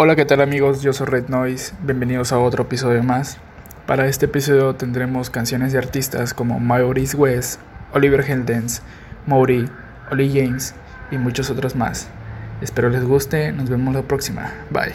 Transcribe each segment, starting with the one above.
Hola, ¿qué tal amigos? Yo soy Red Noise, bienvenidos a otro episodio más. Para este episodio tendremos canciones de artistas como Maurice West, Oliver Heldens, Maury, Oli James y muchos otros más. Espero les guste, nos vemos la próxima. Bye.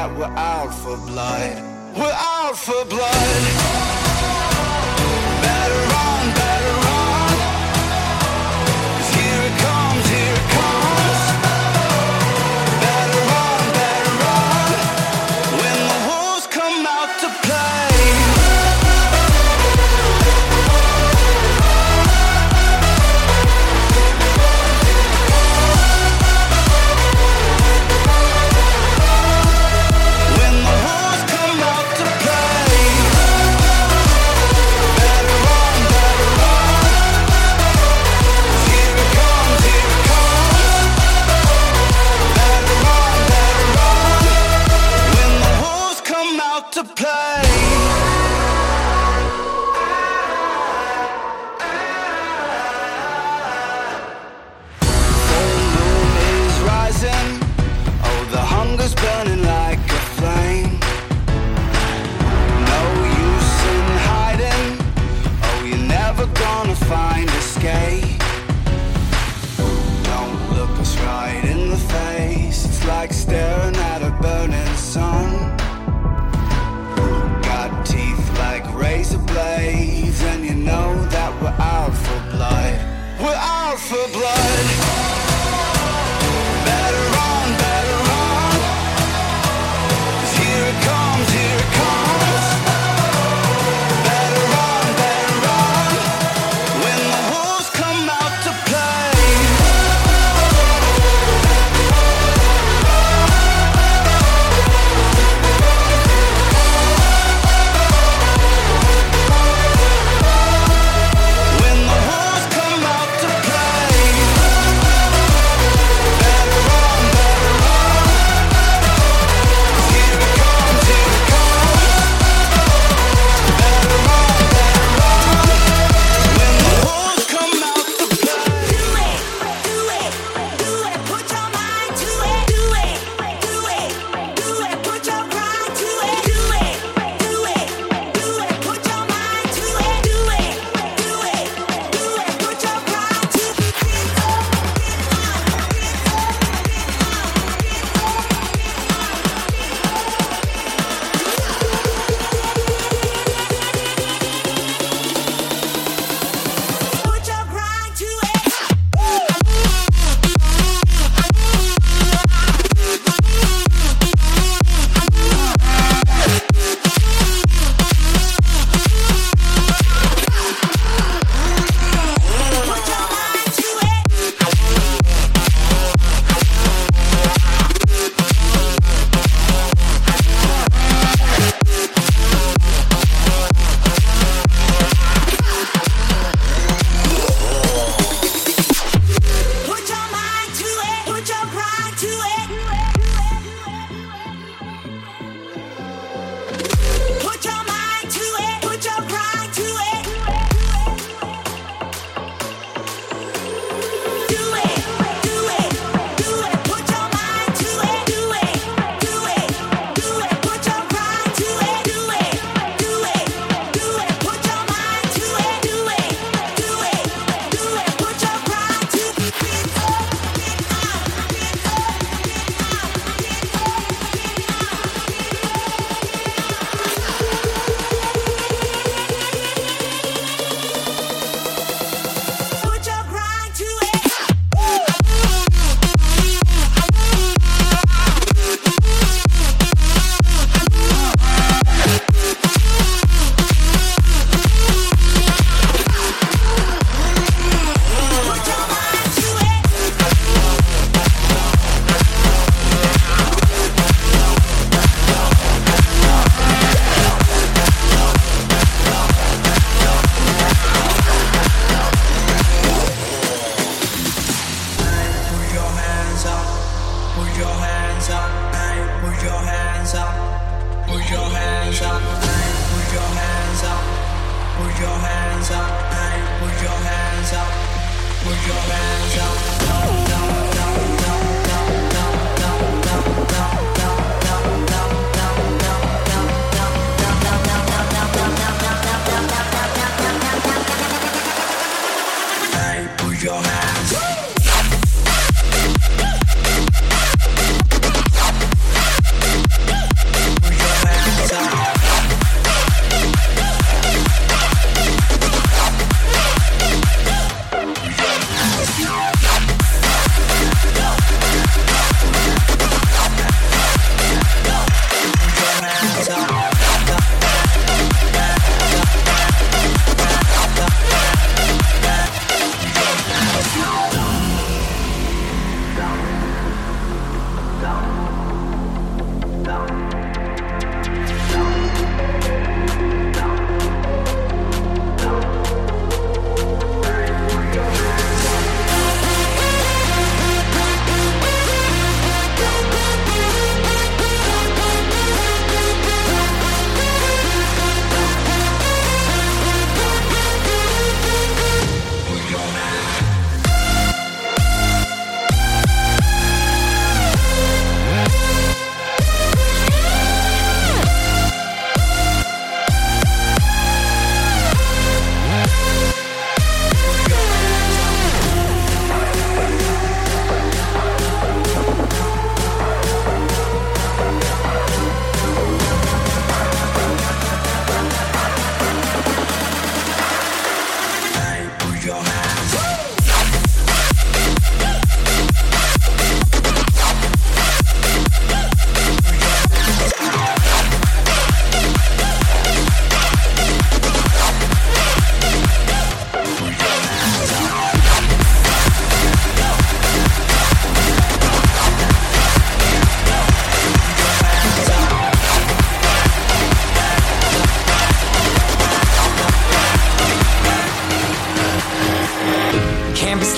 that we're out for blood. We're out for blood. for blood.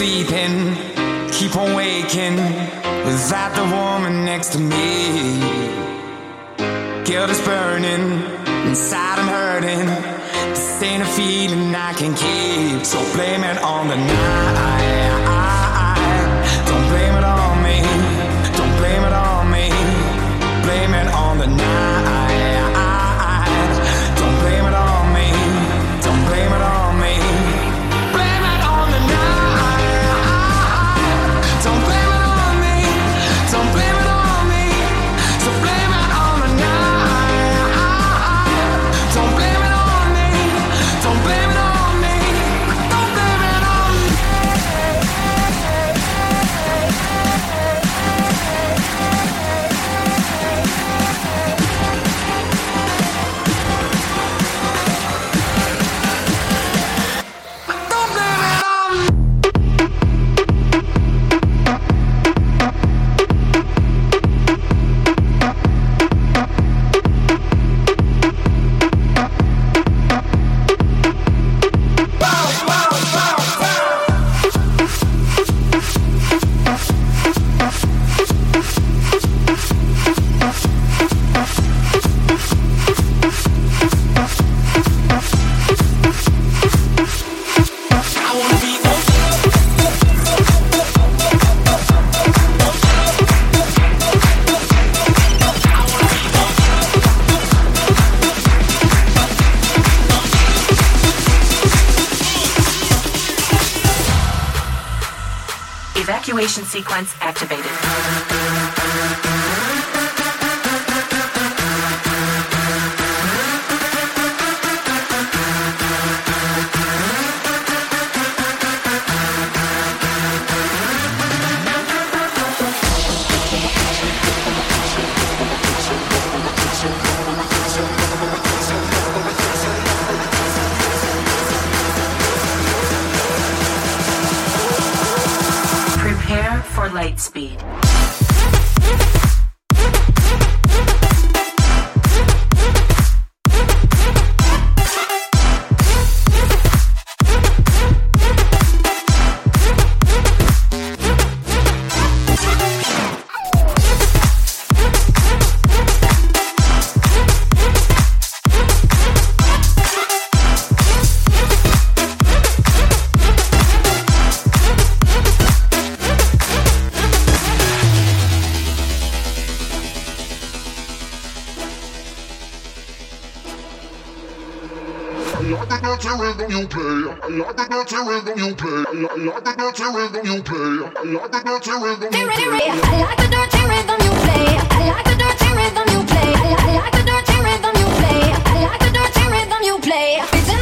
sleeping, keep on waking without the woman next to me. Guilt is burning, inside I'm hurting. This ain't a feeling I can keep, so blame it on the night. the dirty rhythm you play. I like the dirty rhythm you play. I like the dirty rhythm you play. I like the dirty rhythm you play. I like the dirty rhythm you play. I like the dirty rhythm you play. I like the dirty rhythm you play. I like the dirty rhythm you play.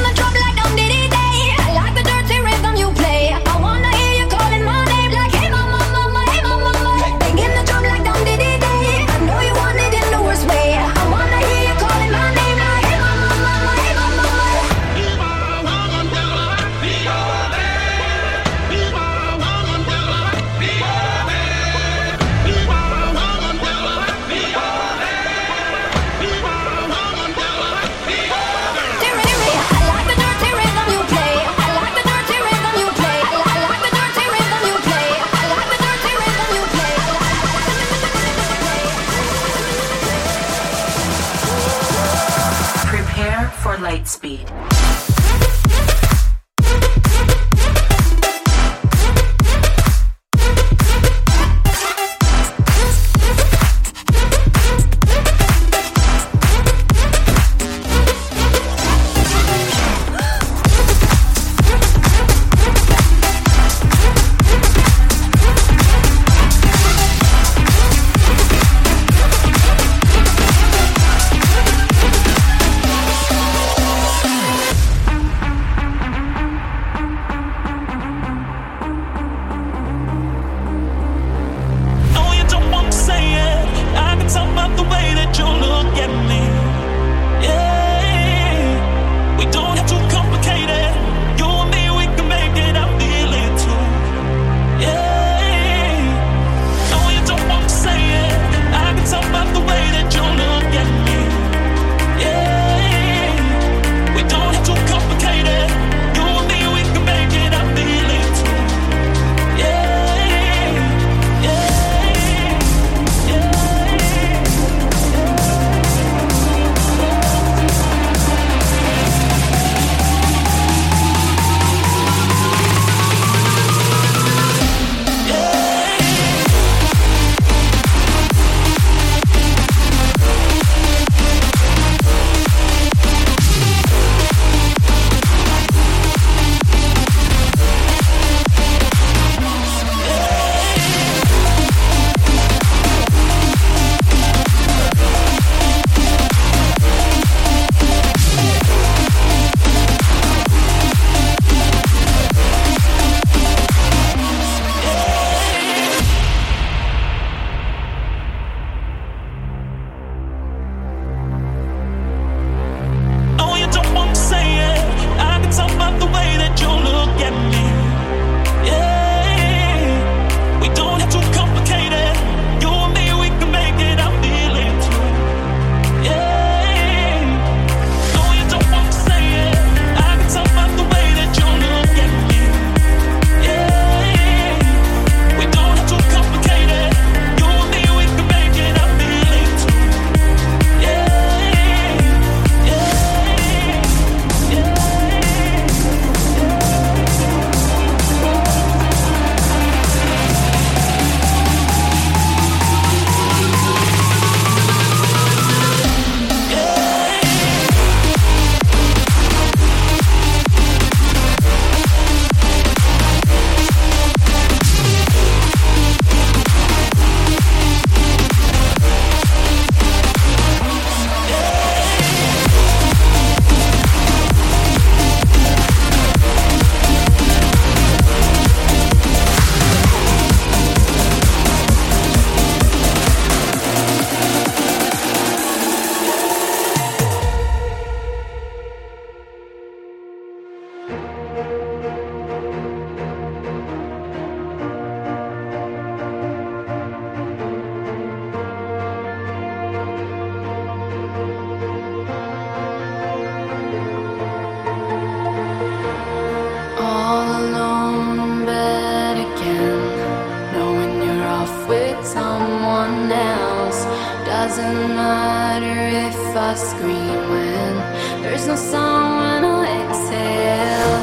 doesn't matter if I scream when there's no sound when I exhale.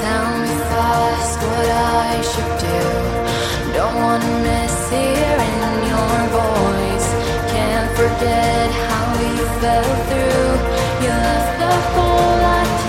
Tell me fast what I should do. Don't wanna miss hearing your voice. Can't forget how we fell through. You left the whole life.